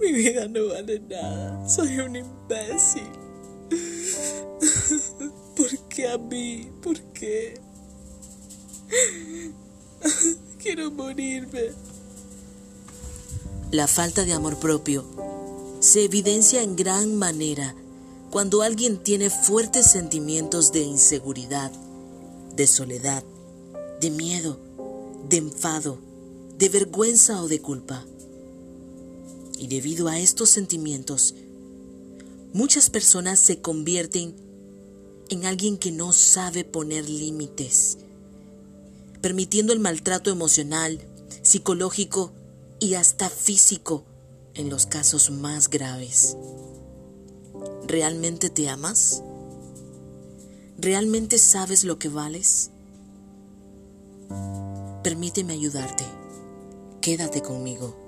Mi vida no vale nada. Soy un imbécil. ¿Por qué a mí? ¿Por qué? Quiero morirme. La falta de amor propio se evidencia en gran manera cuando alguien tiene fuertes sentimientos de inseguridad, de soledad, de miedo, de enfado, de vergüenza o de culpa. Y debido a estos sentimientos, muchas personas se convierten en alguien que no sabe poner límites, permitiendo el maltrato emocional, psicológico y hasta físico en los casos más graves. ¿Realmente te amas? ¿Realmente sabes lo que vales? Permíteme ayudarte. Quédate conmigo.